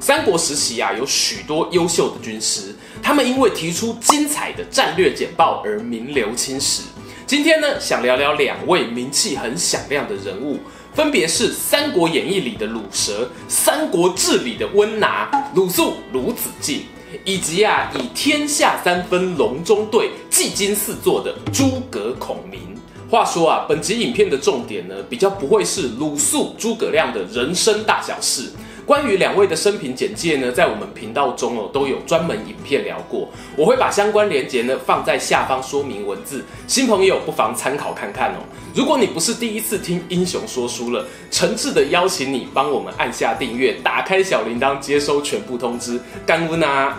三国时期啊，有许多优秀的军师，他们因为提出精彩的战略简报而名留青史。今天呢，想聊聊两位名气很响亮的人物，分别是《三国演义》里的鲁蛇，《三国志》里的温拿，鲁肃、鲁子敬，以及啊，以天下三分隆中对，技惊四座的诸葛孔明。话说啊，本集影片的重点呢，比较不会是鲁肃、诸葛亮的人生大小事。关于两位的生平简介呢，在我们频道中哦都有专门影片聊过，我会把相关连结呢放在下方说明文字，新朋友不妨参考看看哦。如果你不是第一次听英雄说书了，诚挚的邀请你帮我们按下订阅，打开小铃铛，接收全部通知，感恩啊！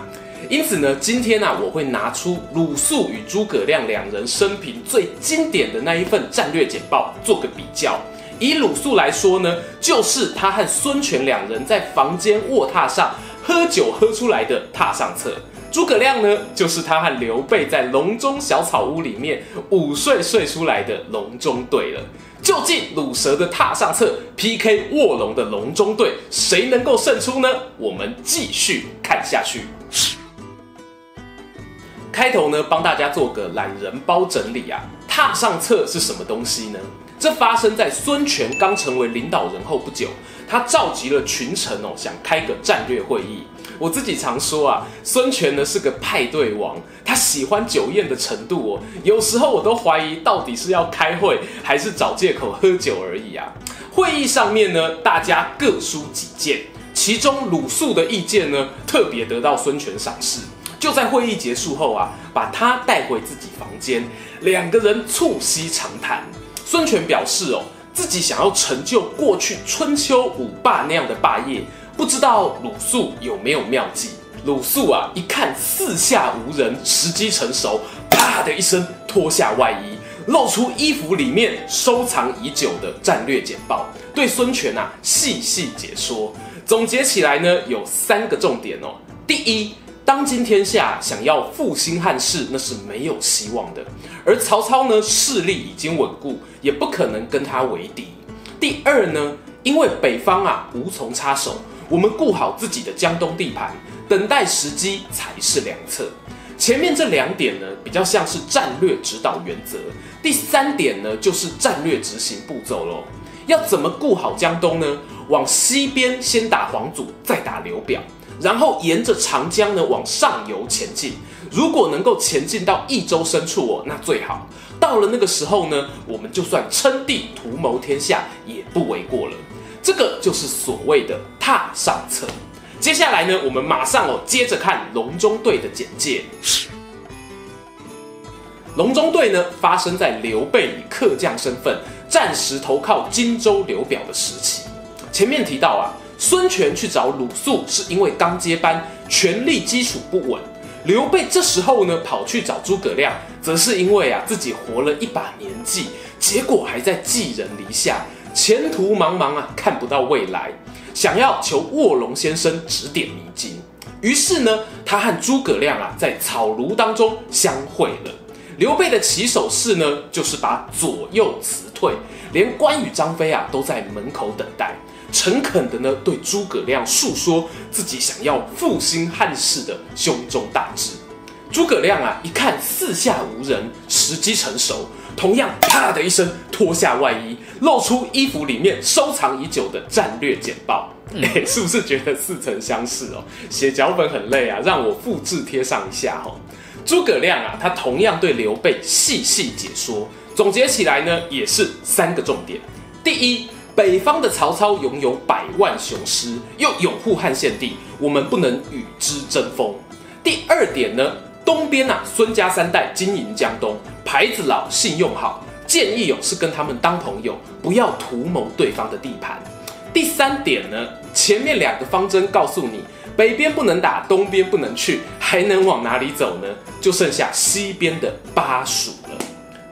因此呢，今天啊，我会拿出鲁肃与诸葛亮两人生平最经典的那一份战略简报做个比较。以鲁肃来说呢，就是他和孙权两人在房间卧榻上喝酒喝出来的榻上策；诸葛亮呢，就是他和刘备在隆中小草屋里面午睡睡出来的隆中对了。究竟鲁蛇的榻上策 PK 卧龙的隆中对，谁能够胜出呢？我们继续看下去。开头呢，帮大家做个懒人包整理啊，榻上策是什么东西呢？这发生在孙权刚成为领导人后不久，他召集了群臣哦，想开个战略会议。我自己常说啊，孙权呢是个派对王，他喜欢酒宴的程度哦，有时候我都怀疑到底是要开会还是找借口喝酒而已啊。会议上面呢，大家各抒己见，其中鲁肃的意见呢，特别得到孙权赏识。就在会议结束后啊，把他带回自己房间，两个人促膝长谈。孙权表示哦，自己想要成就过去春秋五霸那样的霸业，不知道鲁肃有没有妙计。鲁肃啊，一看四下无人，时机成熟，啪的一声脱下外衣，露出衣服里面收藏已久的战略简报，对孙权啊细细解说。总结起来呢，有三个重点哦。第一。当今天下想要复兴汉室，那是没有希望的。而曹操呢，势力已经稳固，也不可能跟他为敌。第二呢，因为北方啊无从插手，我们顾好自己的江东地盘，等待时机才是良策。前面这两点呢，比较像是战略指导原则。第三点呢，就是战略执行步骤喽。要怎么顾好江东呢？往西边先打黄祖，再打刘表。然后沿着长江呢往上游前进，如果能够前进到益州深处哦，那最好。到了那个时候呢，我们就算称帝图谋天下也不为过了。这个就是所谓的榻上策。接下来呢，我们马上哦接着看隆中对的简介。隆中对呢发生在刘备以客将身份暂时投靠荆州刘表的时期。前面提到啊。孙权去找鲁肃，是因为刚接班，权力基础不稳。刘备这时候呢，跑去找诸葛亮，则是因为啊自己活了一把年纪，结果还在寄人篱下，前途茫茫啊，看不到未来，想要求卧龙先生指点迷津。于是呢，他和诸葛亮啊在草庐当中相会了。刘备的起手式呢，就是把左右辞退，连关羽、张飞啊都在门口等待。诚恳的呢，对诸葛亮诉说自己想要复兴汉室的胸中大志。诸葛亮啊，一看四下无人，时机成熟，同样啪的一声脱下外衣，露出衣服里面收藏已久的战略简报。哎，是不是觉得似曾相识哦？写脚本很累啊，让我复制贴上一下哈、哦。诸葛亮啊，他同样对刘备细细解说，总结起来呢，也是三个重点。第一。北方的曹操拥有百万雄师，又拥护汉献帝，我们不能与之争锋。第二点呢，东边啊，孙家三代经营江东，牌子老，信用好，建议勇是跟他们当朋友，不要图谋对方的地盘。第三点呢，前面两个方针告诉你，北边不能打，东边不能去，还能往哪里走呢？就剩下西边的巴蜀了。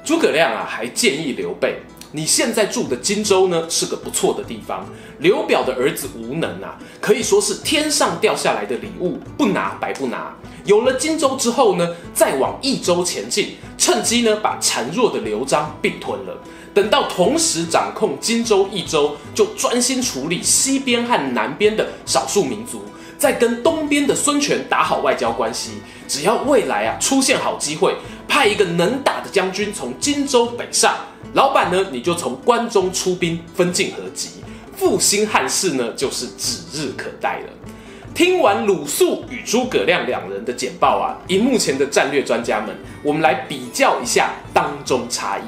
诸葛亮啊，还建议刘备。你现在住的荆州呢，是个不错的地方。刘表的儿子无能啊，可以说是天上掉下来的礼物，不拿白不拿。有了荆州之后呢，再往益州前进，趁机呢把孱弱的刘璋并吞了。等到同时掌控荆州、益州，就专心处理西边和南边的少数民族，再跟东边的孙权打好外交关系。只要未来啊出现好机会，派一个能打的将军从荆州北上。老板呢，你就从关中出兵，分进合击，复兴汉室呢，就是指日可待了。听完鲁肃与诸葛亮两人的简报啊，荧幕前的战略专家们，我们来比较一下当中差异。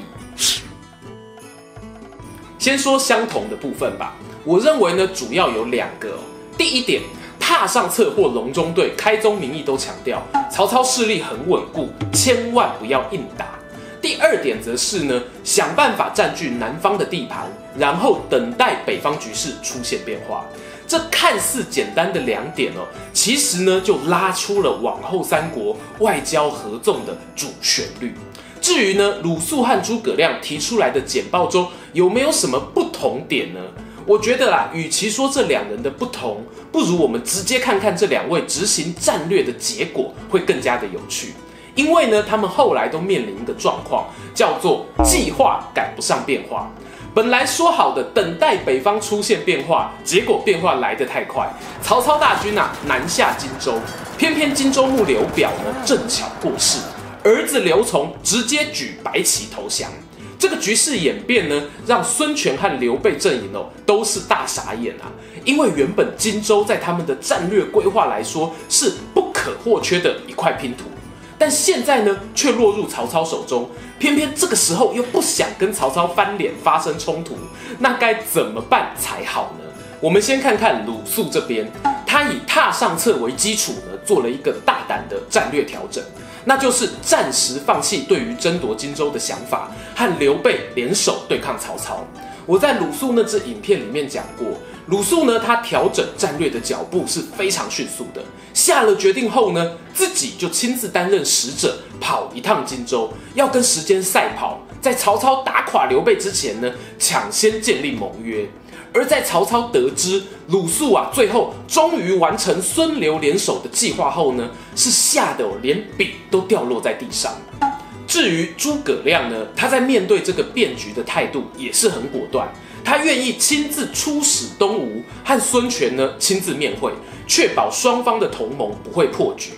先说相同的部分吧，我认为呢，主要有两个。第一点，踏上策或隆中对，开宗明义都强调，曹操势力很稳固，千万不要硬打。第二点则是呢，想办法占据南方的地盘，然后等待北方局势出现变化。这看似简单的两点哦，其实呢就拉出了往后三国外交合纵的主旋律。至于呢，鲁肃和诸葛亮提出来的简报中有没有什么不同点呢？我觉得啦，与其说这两人的不同，不如我们直接看看这两位执行战略的结果，会更加的有趣。因为呢，他们后来都面临一个状况，叫做计划赶不上变化。本来说好的等待北方出现变化，结果变化来得太快，曹操大军啊南下荆州，偏偏荆州牧刘表呢正巧过世，儿子刘琮直接举白旗投降。这个局势演变呢，让孙权和刘备阵营哦都是大傻眼啊，因为原本荆州在他们的战略规划来说是不可或缺的一块拼图。但现在呢，却落入曹操手中，偏偏这个时候又不想跟曹操翻脸发生冲突，那该怎么办才好呢？我们先看看鲁肃这边，他以踏上策为基础呢，做了一个大胆的战略调整，那就是暂时放弃对于争夺荆州的想法，和刘备联手对抗曹操。我在鲁肃那支影片里面讲过。鲁肃呢，他调整战略的脚步是非常迅速的。下了决定后呢，自己就亲自担任使者，跑一趟荆州，要跟时间赛跑，在曹操打垮刘备之前呢，抢先建立盟约。而在曹操得知鲁肃啊，最后终于完成孙刘联手的计划后呢，是吓得连笔都掉落在地上。至于诸葛亮呢，他在面对这个变局的态度也是很果断。他愿意亲自出使东吴，和孙权呢亲自面会，确保双方的同盟不会破局。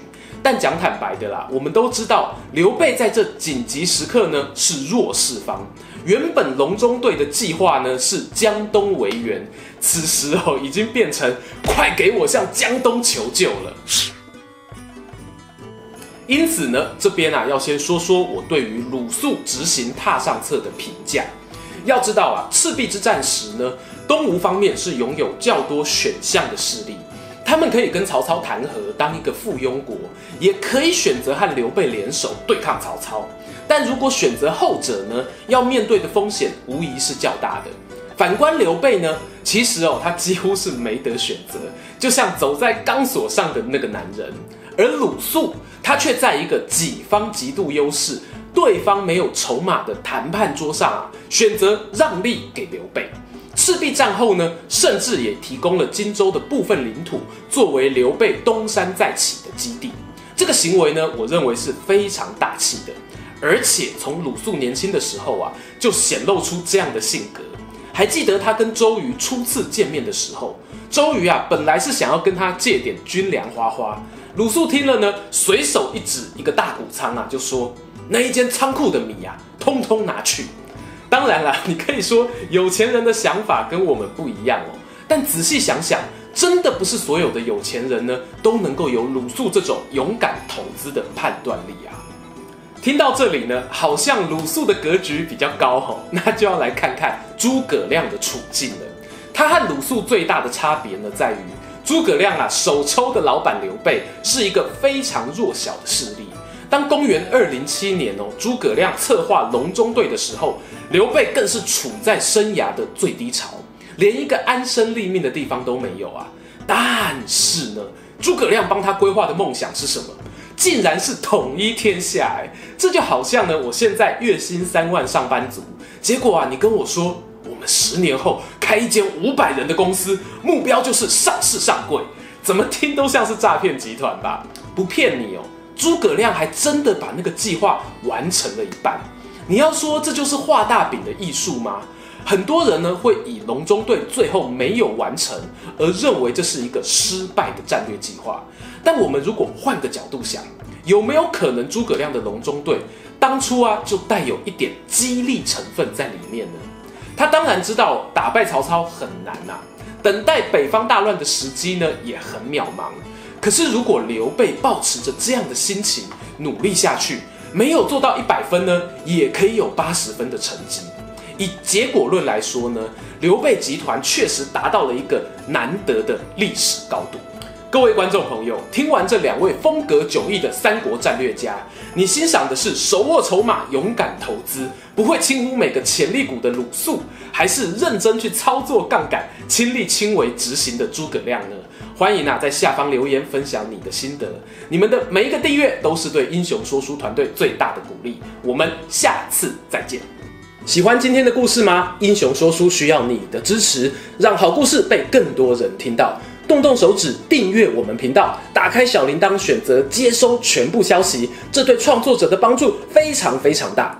但讲坦白的啦，我们都知道刘备在这紧急时刻呢是弱势方。原本隆中对的计划呢是江东为援，此时哦已经变成快给我向江东求救了。因此呢，这边啊要先说说我对于鲁肃执行踏上策的评价。要知道啊，赤壁之战时呢，东吴方面是拥有较多选项的势力，他们可以跟曹操谈和，当一个附庸国，也可以选择和刘备联手对抗曹操。但如果选择后者呢，要面对的风险无疑是较大的。反观刘备呢，其实哦，他几乎是没得选择，就像走在钢索上的那个男人。而鲁肃，他却在一个己方极度优势。对方没有筹码的谈判桌上啊，选择让利给刘备。赤壁战后呢，甚至也提供了荆州的部分领土，作为刘备东山再起的基地。这个行为呢，我认为是非常大气的。而且从鲁肃年轻的时候啊，就显露出这样的性格。还记得他跟周瑜初次见面的时候，周瑜啊，本来是想要跟他借点军粮花花。鲁肃听了呢，随手一指一个大谷仓啊，就说。那一间仓库的米呀、啊，通通拿去。当然了，你可以说有钱人的想法跟我们不一样哦。但仔细想想，真的不是所有的有钱人呢，都能够有鲁肃这种勇敢投资的判断力啊。听到这里呢，好像鲁肃的格局比较高哈、哦，那就要来看看诸葛亮的处境了。他和鲁肃最大的差别呢，在于诸葛亮啊，手抽的老板刘备是一个非常弱小的势力。当公元二零七年哦，诸葛亮策划隆中对的时候，刘备更是处在生涯的最低潮，连一个安身立命的地方都没有啊。但是呢，诸葛亮帮他规划的梦想是什么？竟然是统一天下！哎，这就好像呢，我现在月薪三万上班族，结果啊，你跟我说我们十年后开一间五百人的公司，目标就是上市上柜，怎么听都像是诈骗集团吧？不骗你哦，诸葛亮还真的把那个计划完成了一半。你要说这就是画大饼的艺术吗？很多人呢会以隆中对最后没有完成而认为这是一个失败的战略计划。但我们如果换个角度想，有没有可能诸葛亮的隆中对当初啊就带有一点激励成分在里面呢？他当然知道打败曹操很难呐、啊，等待北方大乱的时机呢也很渺茫。可是如果刘备抱持着这样的心情努力下去，没有做到一百分呢，也可以有八十分的成绩。以结果论来说呢，刘备集团确实达到了一个难得的历史高度。各位观众朋友，听完这两位风格迥异的三国战略家，你欣赏的是手握筹码、勇敢投资、不会轻忽每个潜力股的鲁肃，还是认真去操作杠杆、亲力亲为执行的诸葛亮呢？欢迎啊，在下方留言分享你的心得。你们的每一个订阅都是对英雄说书团队最大的鼓励。我们下次再见。喜欢今天的故事吗？英雄说书需要你的支持，让好故事被更多人听到。动动手指订阅我们频道，打开小铃铛，选择接收全部消息，这对创作者的帮助非常非常大。